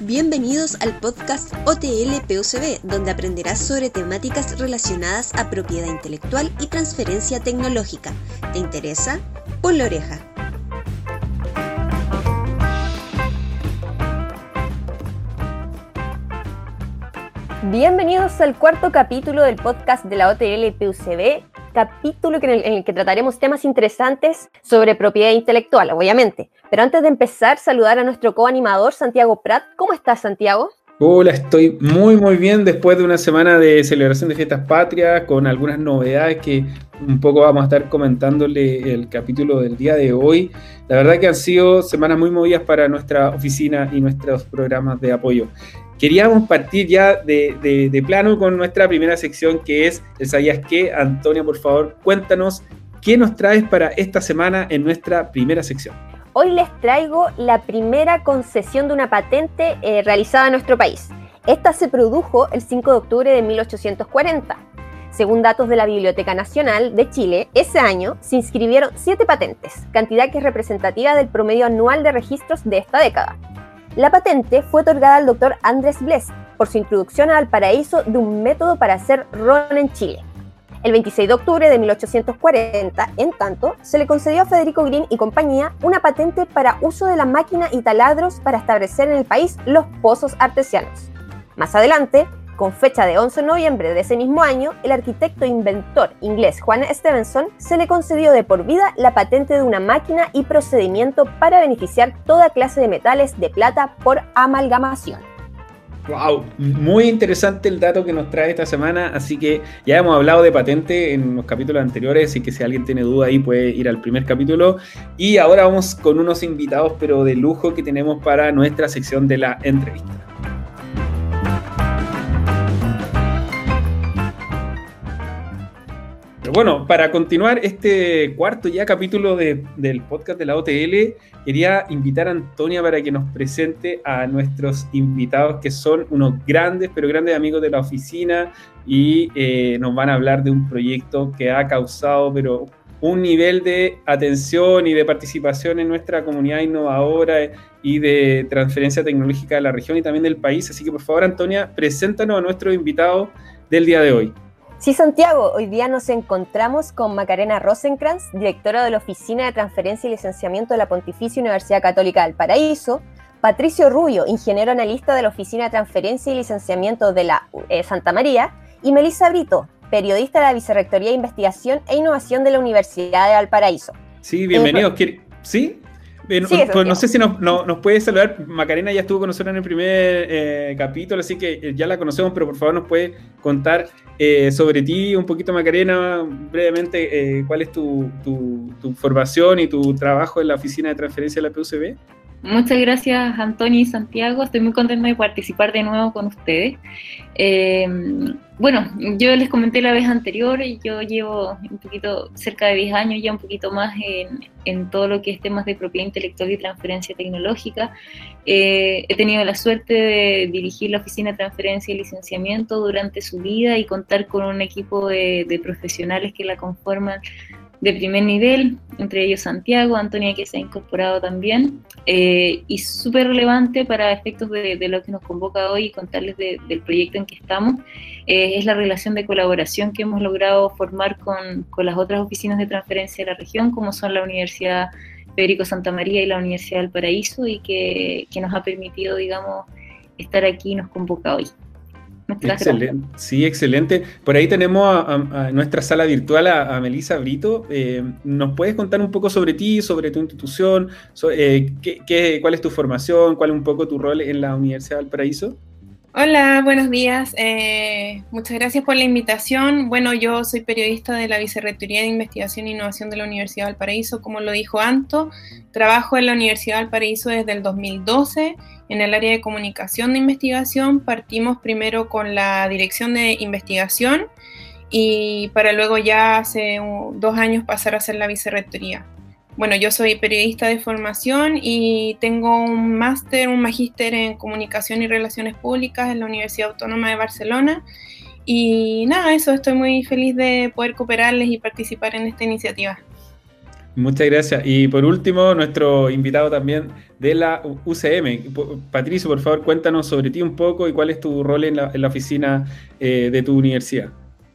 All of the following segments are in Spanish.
Bienvenidos al podcast OTL PUCB, donde aprenderás sobre temáticas relacionadas a propiedad intelectual y transferencia tecnológica. ¿Te interesa? Pon la oreja. Bienvenidos al cuarto capítulo del podcast de la OTL PUCB, capítulo en el, que trataremos temas interesantes sobre propiedad intelectual, obviamente. Pero antes de empezar, saludar a nuestro coanimador Santiago Prat. ¿Cómo estás, Santiago? Hola, estoy muy muy bien después de una semana de celebración de fiestas patrias con algunas novedades que un poco vamos a estar comentándole el capítulo del día de hoy. La verdad que han sido semanas muy movidas para nuestra oficina y nuestros programas de apoyo. Queríamos partir ya de, plano con nuestra primera sección que es el ¿Sabías qué? Antonia, por favor, cuéntanos qué nos traes para esta semana en nuestra primera sección. Hoy les traigo la primera concesión de una patente eh, realizada en nuestro país. Esta se produjo el 5 de octubre de 1840. Según datos de la Biblioteca Nacional de Chile, ese año se inscribieron siete patentes, cantidad que es representativa del promedio anual de registros de esta década. La patente fue otorgada al doctor Andrés Bless por su introducción al paraíso de un método para hacer ron en Chile. El 26 de octubre de 1840, en tanto, se le concedió a Federico Green y compañía una patente para uso de la máquina y taladros para establecer en el país los pozos artesianos. Más adelante, con fecha de 11 de noviembre de ese mismo año, el arquitecto e inventor inglés Juan Stevenson se le concedió de por vida la patente de una máquina y procedimiento para beneficiar toda clase de metales de plata por amalgamación. Wow, muy interesante el dato que nos trae esta semana, así que ya hemos hablado de patente en los capítulos anteriores, así que si alguien tiene duda ahí puede ir al primer capítulo. Y ahora vamos con unos invitados, pero de lujo que tenemos para nuestra sección de la entrevista. Bueno, para continuar este cuarto ya capítulo del podcast de la OTL, quería invitar a Antonia para que nos presente a nuestros invitados que son unos grandes, pero grandes amigos de la oficina y eh, nos van a hablar de un proyecto que ha causado, pero un nivel de atención y de participación en nuestra comunidad innovadora y de transferencia tecnológica de la región y también del país. Así que por favor, Antonia, preséntanos a nuestros invitados del día de hoy. Sí, Santiago, hoy día nos encontramos con Macarena Rosenkrantz, directora de la Oficina de Transferencia y Licenciamiento de la Pontificia Universidad Católica del Paraíso, Patricio Rubio, ingeniero analista de la Oficina de Transferencia y Licenciamiento de la eh, Santa María, y Melissa Brito, periodista de la Vicerrectoría de Investigación e Innovación de la Universidad de Valparaíso. Sí, bienvenidos. ¿Sí? Pues no sé si nos, nos, puede saludar. Macarena ya estuvo con nosotros en el primer eh, capítulo, así que eh, ya la conocemos, pero por favor nos puede contar eh, sobre ti un poquito, Macarena, brevemente, cuál es tu, tu, tu, formación y tu trabajo en la oficina de transferencia de la PUCB. Muchas gracias, Antonio y Santiago. Estoy muy contenta de participar de nuevo con ustedes. Eh, bueno, yo les comenté la vez anterior, yo llevo un poquito, cerca de 10 años ya un poquito más en, en todo lo que es temas de propiedad intelectual y transferencia tecnológica. Eh, he tenido la suerte de dirigir la oficina de transferencia y licenciamiento durante su vida y contar con un equipo de, de profesionales que la conforman de primer nivel, entre ellos Santiago, Antonia que se ha incorporado también, eh, y súper relevante para efectos de, lo que nos convoca hoy y contarles del proyecto en que estamos, eh, es la relación de colaboración que hemos logrado formar con, con, las otras oficinas de transferencia de la región, como son la Universidad Federico Santa María y la Universidad del Paraíso, y que, que nos ha permitido, digamos, estar aquí y nos convoca hoy. Excelente, sí, excelente. Por ahí tenemos a, nuestra sala virtual a, Melisa Brito. Eh, ¿Nos puedes contar un poco sobre ti, sobre tu institución? Eh, qué, cuál es tu formación? ¿Cuál es un poco tu rol en la Universidad del Paraíso? Hola, buenos días. Eh, muchas gracias por la invitación. Bueno, yo soy periodista de la Vicerrectoría de Investigación e Innovación de la Universidad del Paraíso, como lo dijo Anto. Trabajo en la Universidad del Paraíso desde el 2012 en el área de comunicación de investigación. Partimos primero con la dirección de investigación y para luego ya hace dos años pasar a ser la Vicerrectoría. Bueno, yo soy periodista de formación y tengo un máster, un magíster en comunicación y relaciones públicas en la Universidad Autónoma de Barcelona. Y nada, eso, estoy muy feliz de poder cooperarles y participar en esta iniciativa. Muchas gracias. Y por último, nuestro invitado también de la UCM. Patricio, por favor, cuéntanos sobre ti un poco y cuál es tu rol en la, oficina eh, de tu universidad.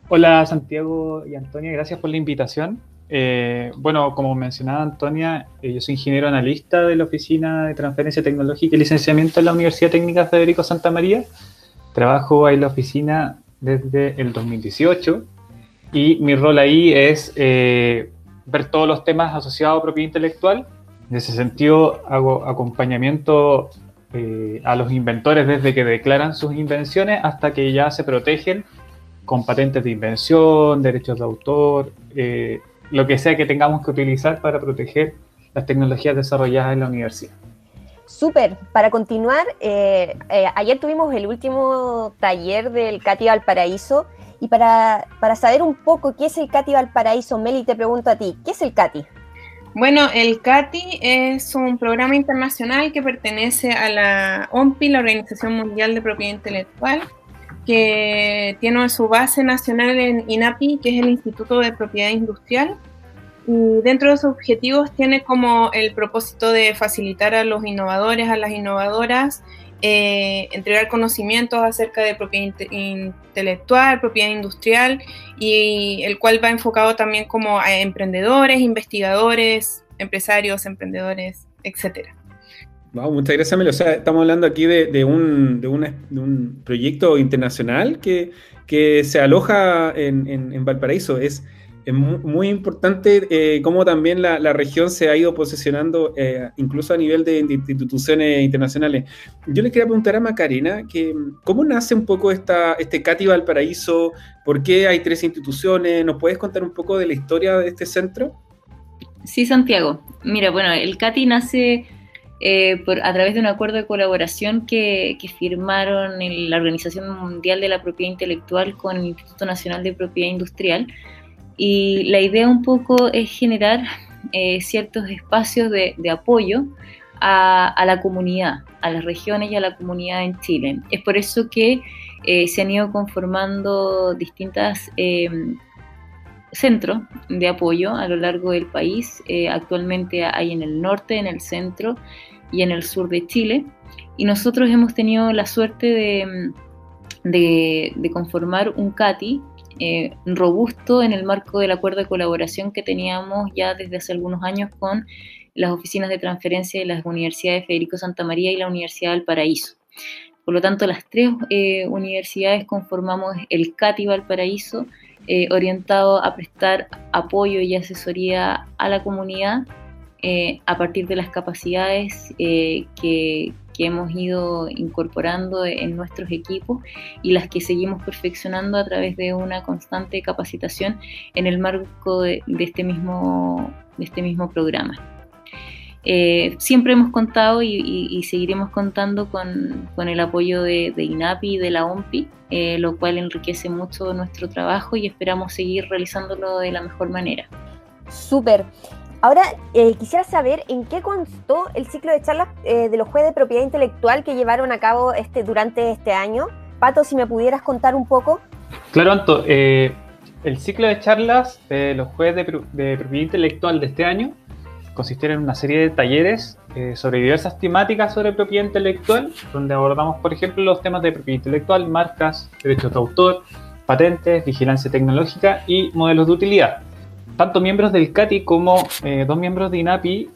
Hola Santiago y Antonia, gracias por la invitación. Eh, bueno, como mencionaba Antonia, eh, yo soy ingeniero analista de la Oficina de Transferencia Tecnológica y Licenciamiento en la Universidad Técnica Federico Santa María. Trabajo en la oficina desde el 2018 y mi rol ahí es eh, ver todos los temas asociados a propiedad intelectual. En ese sentido, hago acompañamiento a los inventores desde que declaran sus invenciones hasta que ya se protegen con patentes de invención, derechos de autor, lo que sea que tengamos que utilizar para proteger las tecnologías desarrolladas en la universidad. Súper, para continuar, eh, eh, ayer tuvimos el último taller del CATI Valparaíso y para, para, saber un poco qué es el CATI Valparaíso, Meli, te pregunto a ti, ¿qué es el CATI? Bueno, el CATI es un programa internacional que pertenece a la OMPI, la Organización Mundial de Propiedad Intelectual, que tiene su base nacional en INAPI, que es el Instituto de Propiedad Industrial. Y dentro de sus objetivos tiene como el propósito de facilitar a los innovadores, a las innovadoras, eh, entregar conocimientos acerca de propiedad intelectual, propiedad industrial, y el cual va enfocado también como a emprendedores, investigadores, empresarios, emprendedores, etcétera muchas gracias, Melo. Estamos hablando aquí de, un, proyecto internacional que, se aloja en, Valparaíso. Es, muy, importante eh, cómo también la, región se ha ido posicionando eh, incluso a nivel de, instituciones internacionales. Yo le quería preguntar a Macarena que cómo nace un poco esta, este CATI Valparaíso, por qué hay tres instituciones, ¿nos puedes contar un poco de la historia de este centro? Sí, Santiago. Mira, bueno, el CATI nace eh, a través de un acuerdo de colaboración que, firmaron en la Organización Mundial de la Propiedad Intelectual con el Instituto Nacional de Propiedad Industrial. Y la idea un poco es generar eh, ciertos espacios de, apoyo a, la comunidad, a las regiones y a la comunidad en Chile. Es por eso que eh, se han ido conformando distintas centros de apoyo a lo largo del país. actualmente hay en el norte, en el centro y en el sur de Chile. Y nosotros hemos tenido la suerte de, conformar un CATI eh, robusto en el marco del acuerdo de colaboración que teníamos ya desde hace algunos años con las oficinas de transferencia de las universidades Federico Santa María y la Universidad del Paraíso. Por lo tanto, las tres eh, universidades conformamos el CATI Valparaíso, eh, orientado a prestar apoyo y asesoría a la comunidad eh, a partir de las capacidades eh, que, hemos ido incorporando en nuestros equipos y las que seguimos perfeccionando a través de una constante capacitación en el marco de, este, mismo, de este mismo programa. Eh, siempre hemos contado y, seguiremos contando con, el apoyo de, INAPI y de la OMPI, lo cual enriquece mucho nuestro trabajo y esperamos seguir realizándolo de la mejor manera. Súper. Ahora, eh, quisiera saber en qué constó el ciclo de charlas eh, de los jueces de propiedad intelectual que llevaron a cabo este, durante este año. Pato, si me pudieras contar un poco. Claro, Anto. Eh, el ciclo de charlas de los jueces de, de, propiedad intelectual de este año consistieron en una serie de talleres sobre diversas temáticas sobre propiedad intelectual, donde abordamos, por ejemplo, los temas de propiedad intelectual, marcas, derechos de autor, patentes, vigilancia tecnológica y modelos de utilidad tanto miembros del CATI como eh, dos miembros de INAPI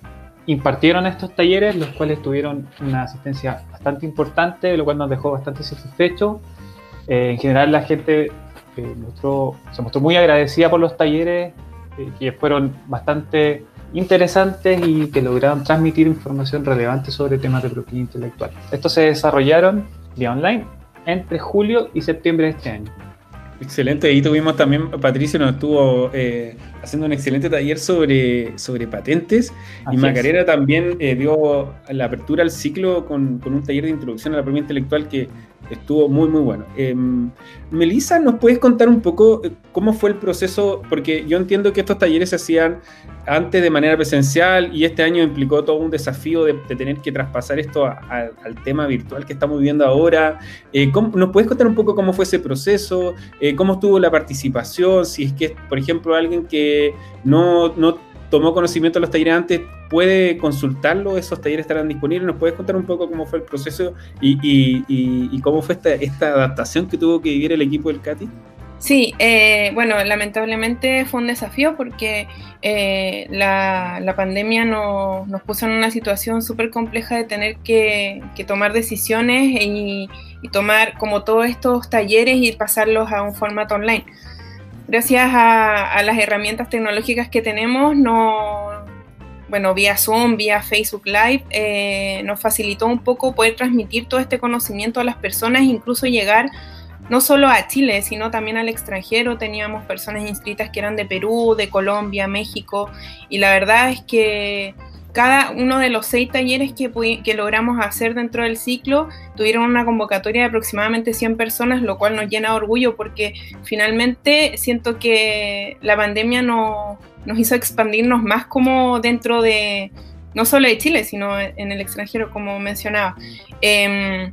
impartieron estos talleres, los cuales tuvieron una asistencia bastante importante, lo cual nos dejó bastante satisfechos. Eh, en general la gente eh, se mostró muy agradecida por los talleres, que fueron bastante interesantes y que lograron transmitir información relevante sobre temas de propiedad intelectual. Estos se desarrollaron vía online entre julio y septiembre de este año. Excelente, ahí tuvimos también, Patricio nos estuvo eh, haciendo un excelente taller sobre, sobre patentes. Y Macarena también eh, dio la apertura al ciclo con, con, un taller de introducción a la propiedad intelectual que estuvo muy, muy bueno. Eh, Melissa, ¿nos puedes contar un poco eh, cómo fue el proceso? Porque yo entiendo que estos talleres se hacían antes de manera presencial y este año implicó todo un desafío de, tener que traspasar esto al tema virtual que estamos viviendo ahora. Eh, ¿Nos puedes contar un poco cómo fue ese proceso? Eh, ¿Cómo estuvo la participación? Si es que, por ejemplo, alguien que no tomó conocimiento de los talleres antes puede consultarlo, esos talleres estarán disponibles. ¿Nos puedes contar un poco cómo fue el proceso y, cómo fue esta, esta, adaptación que tuvo que vivir el equipo del CATI? Sí, eh, bueno, lamentablemente fue un desafío porque eh, la, pandemia nos puso en una situación súper compleja de tener que, tomar decisiones y, tomar como todos estos talleres y pasarlos a un formato online. Gracias a, las herramientas tecnológicas que tenemos, no, bueno, vía Zoom, vía Facebook Live, eh, nos facilitó un poco poder transmitir todo este conocimiento a las personas, incluso llegar no solo a Chile, sino también al extranjero. Teníamos personas inscritas que eran de Perú, de Colombia, México, y la verdad es que cada uno de los seis talleres que, logramos hacer dentro del ciclo tuvieron una convocatoria de aproximadamente 100 personas, lo cual nos llena de orgullo porque finalmente siento que la pandemia nos hizo expandirnos más como dentro de, no solo de Chile, sino en el extranjero, como mencionaba. Em,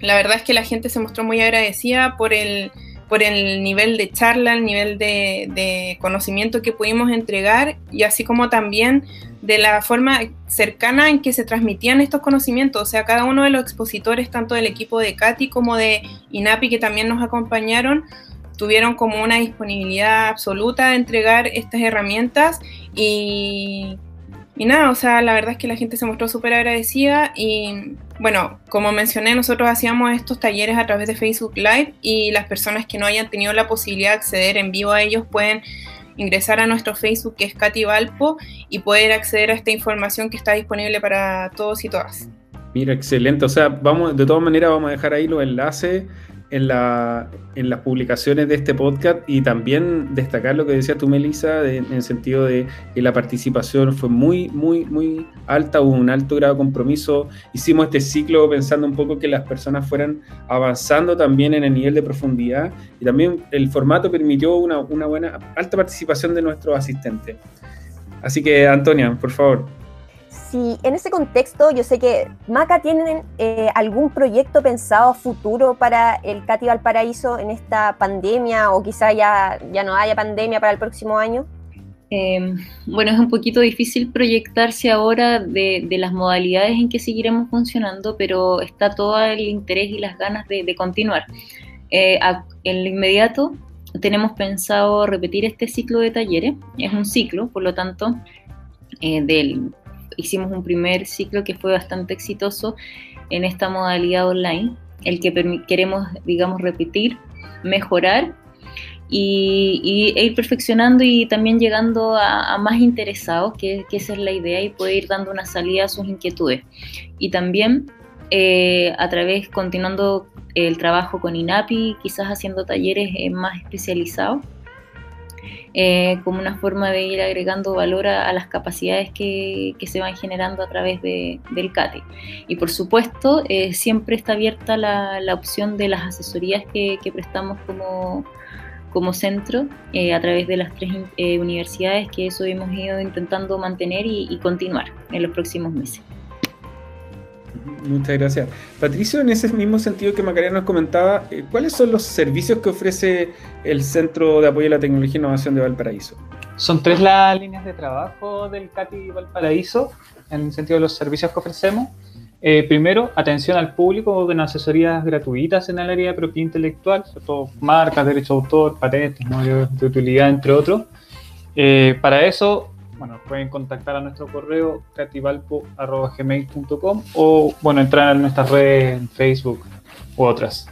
la verdad es que la gente se mostró muy agradecida por el, por el nivel de charla, el nivel de, conocimiento que pudimos entregar y así como también de la forma cercana en que se transmitían estos conocimientos. O sea, cada uno de los expositores, tanto del equipo de Katy como de INAPI, que también nos acompañaron, tuvieron como una disponibilidad absoluta de entregar estas herramientas y y nada, o sea, la verdad es que la gente se mostró súper agradecida y bueno, como mencioné, nosotros hacíamos estos talleres a través de Facebook Live y las personas que no hayan tenido la posibilidad de acceder en vivo a ellos pueden ingresar a nuestro Facebook que es Katy Valpo y poder acceder a esta información que está disponible para todos y todas. Mira, excelente. O sea, vamos, de todas maneras vamos a dejar ahí los enlaces en, la, en las publicaciones de este podcast y también destacar lo que decía tú, Melissa, en el sentido de que la participación fue muy, muy, muy alta, hubo un alto grado de compromiso. Hicimos este ciclo pensando un poco que las personas fueran avanzando también en el nivel de profundidad y también el formato permitió una, una buena, alta participación de nuestros asistentes. Así que, Antonia, por favor si en ese contexto yo sé que Maca tienen eh, algún proyecto pensado a futuro para el Cati Valparaíso en esta pandemia o quizá ya, ya no haya pandemia para el próximo año. Em, bueno, es un poquito difícil proyectarse ahora de, las modalidades en que seguiremos funcionando, pero está todo el interés y las ganas de, continuar. Eh, en lo inmediato tenemos pensado repetir este ciclo de talleres, es un ciclo, por lo tanto, eh, del hicimos un primer ciclo que fue bastante exitoso en esta modalidad online, el que queremos, digamos, repetir, mejorar y, e ir perfeccionando y también llegando a, más interesados, que, esa es la idea, y poder ir dando una salida a sus inquietudes. Y también eh, a través, continuando el trabajo con INAPI, quizás haciendo talleres eh, más especializados eh, como una forma de ir agregando valor a, las capacidades que, se van generando a través de, del CATE. Y por supuesto, eh, siempre está abierta la, opción de las asesorías que, prestamos como, como centro eh, a través de las tres universidades, que eso hemos ido intentando mantener y continuar en los próximos meses. Muchas gracias. Patricio, en ese mismo sentido que Macarena nos comentaba, eh, ¿cuáles son los servicios que ofrece el Centro de Apoyo a la Tecnología e Innovación de Valparaíso? Son tres las líneas de trabajo del CATI Valparaíso, en el sentido de los servicios que ofrecemos. Eh, primero, atención al público con asesorías gratuitas en el área de propiedad intelectual, sobre todo marcas, derecho de autor, patentes, modelos de utilidad, entre otros. Eh, para eso bueno, pueden contactar a nuestro correo creativalpo.gmail.com o, bueno, entrar a nuestras redes en Facebook u otras.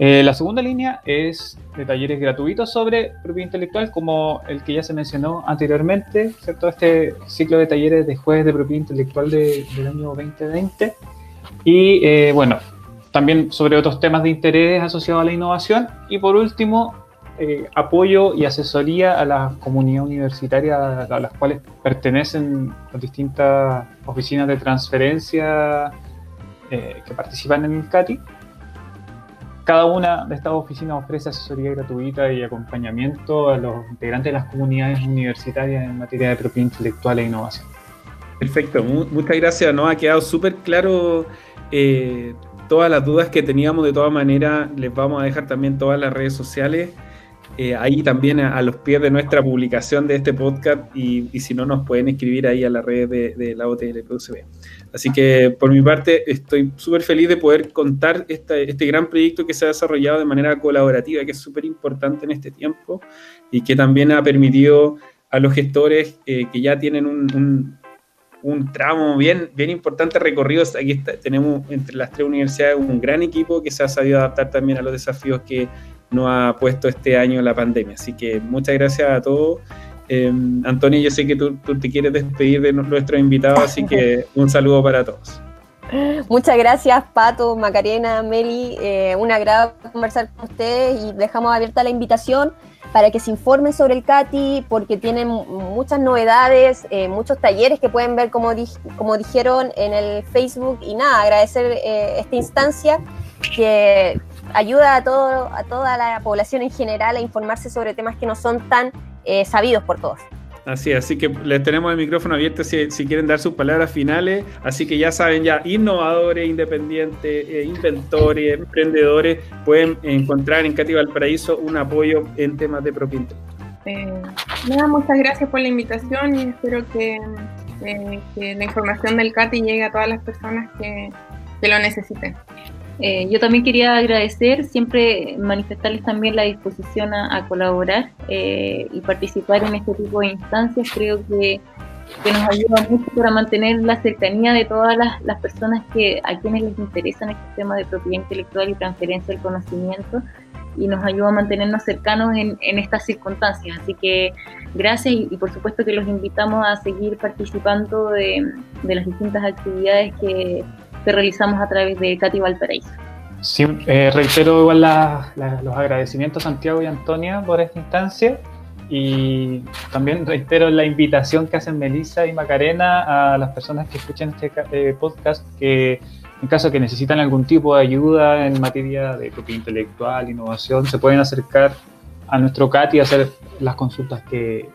Eh, la segunda línea es de talleres gratuitos sobre propiedad intelectual, como el que ya se mencionó anteriormente, ¿cierto? Este ciclo de talleres de jueves de propiedad intelectual del año 2020. Y, eh, bueno, también sobre otros temas de interés asociados a la innovación. Y por último, eh, apoyo y asesoría a la comunidad universitaria a las cuales pertenecen las distintas oficinas de transferencia eh, que participan en el CATI. Cada una de estas oficinas ofrece asesoría gratuita y acompañamiento a los integrantes de las comunidades universitarias en materia de propiedad intelectual e innovación. Perfecto, muchas gracias. Nos ha quedado súper claro eh, todas las dudas que teníamos. De todas maneras, les vamos a dejar también todas las redes sociales eh, ahí también a, los pies de nuestra publicación de este podcast y, si no nos pueden escribir ahí a la red de, la OTL Así que por mi parte estoy súper feliz de poder contar este gran proyecto que se ha desarrollado de manera colaborativa, que es súper importante en este tiempo y que también ha permitido a los gestores eh, que ya tienen un, un, tramo bien, bien importante recorrido. Aquí tenemos entre las tres universidades un gran equipo que se ha sabido adaptar también a los desafíos que nos ha puesto este año la pandemia. Así que muchas gracias a todos. Eh, Antonio, yo sé que tú, te quieres despedir de nuestros invitados, así que un saludo para todos. Muchas gracias, Pato, Macarena, Meli. Eh, un agrado conversar con ustedes y dejamos abierta la invitación para que se informen sobre el CATI, porque tienen muchas novedades, eh, muchos talleres que pueden ver, como, como dijeron en el Facebook. Y nada, agradecer eh, esta instancia que ayuda a, todo, a toda la población en general a informarse sobre temas que no son tan eh, sabidos por todos. Así, así que les tenemos el micrófono abierto si, quieren dar sus palabras finales. Así que ya saben, ya innovadores, independientes, eh, inventores, emprendedores, pueden encontrar en Cati Valparaíso un apoyo en temas de propiedad. Eh, muchas gracias por la invitación y espero que, la información del CATI llegue a todas las personas que, que lo necesiten. Eh, yo también quería agradecer, siempre manifestarles también la disposición a, colaborar eh, y participar en este tipo de instancias. Creo que, que, nos ayuda mucho para mantener la cercanía de todas las, las personas que a quienes les interesan este tema de propiedad intelectual y transferencia del conocimiento y nos ayuda a mantenernos cercanos en, en estas circunstancias. Así que gracias y, y, por supuesto que los invitamos a seguir participando de, de las distintas actividades que que realizamos a través de Cati Valparaíso. Sí, eh, reitero igual los agradecimientos a Santiago y Antonia por esta instancia y también reitero la invitación que hacen Melissa y Macarena a las personas que escuchen este eh, podcast que en caso que necesitan algún tipo de ayuda en materia de propiedad intelectual, innovación, se pueden acercar a nuestro CAT y hacer las consultas que,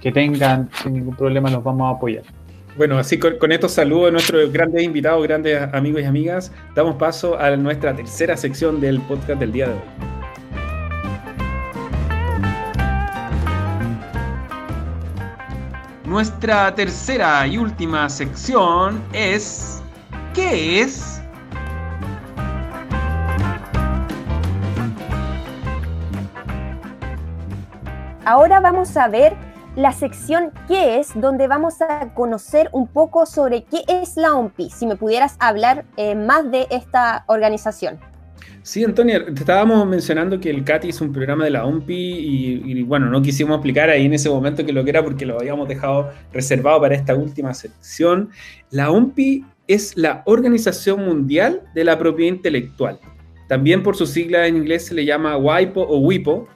que tengan, sin ningún problema los vamos a apoyar. Bueno, así con, estos saludos de nuestros grandes invitados, grandes amigos y amigas, damos paso a nuestra tercera sección del podcast del día de hoy. Nuestra tercera y última sección es ¿Qué es? Ahora vamos a ver la sección ¿Qué es? donde vamos a conocer un poco sobre qué es la OMPI, si me pudieras hablar eh, más de esta organización. Sí, Antonio, te estábamos mencionando que el CATI es un programa de la OMPI y, bueno, no quisimos explicar ahí en ese momento que lo que era porque lo habíamos dejado reservado para esta última sección. La OMPI es la Organización Mundial de la Propiedad Intelectual. También por su sigla en inglés se le llama WIPO o WIPO,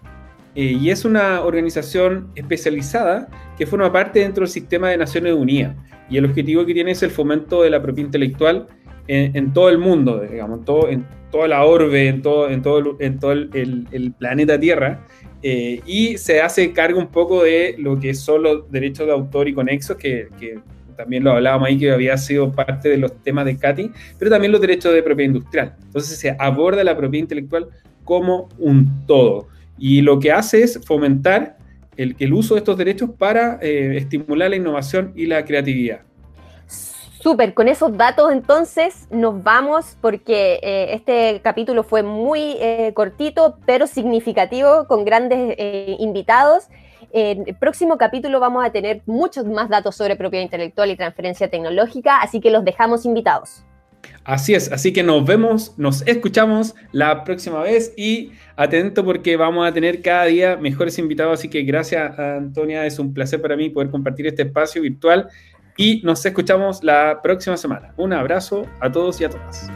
eh, y es una organización especializada que forma parte dentro del sistema de Naciones Unidas. Y el objetivo que tiene es el fomento de la propiedad intelectual en, todo el mundo, digamos, en, todo, en toda la orbe, en todo, en todo, en todo el, planeta Tierra. Eh, y se hace cargo un poco de lo que son los derechos de autor y conexos, que, que también lo hablábamos ahí, que había sido parte de los temas de CATI, pero también los derechos de propiedad industrial. Entonces se aborda la propiedad intelectual como un todo y lo que hace es fomentar el, el uso de estos derechos para eh, estimular la innovación y la creatividad. Súper, con esos datos entonces nos vamos porque eh, este capítulo fue muy eh, cortito pero significativo con grandes invitados. En el próximo capítulo vamos a tener muchos más datos sobre propiedad intelectual y transferencia tecnológica, así que los dejamos invitados. Así es, así que nos vemos, nos escuchamos la próxima vez y atento porque vamos a tener cada día mejores invitados, así que gracias Antonia, es un placer para mí poder compartir este espacio virtual y nos escuchamos la próxima semana. Un abrazo a todos y a todas.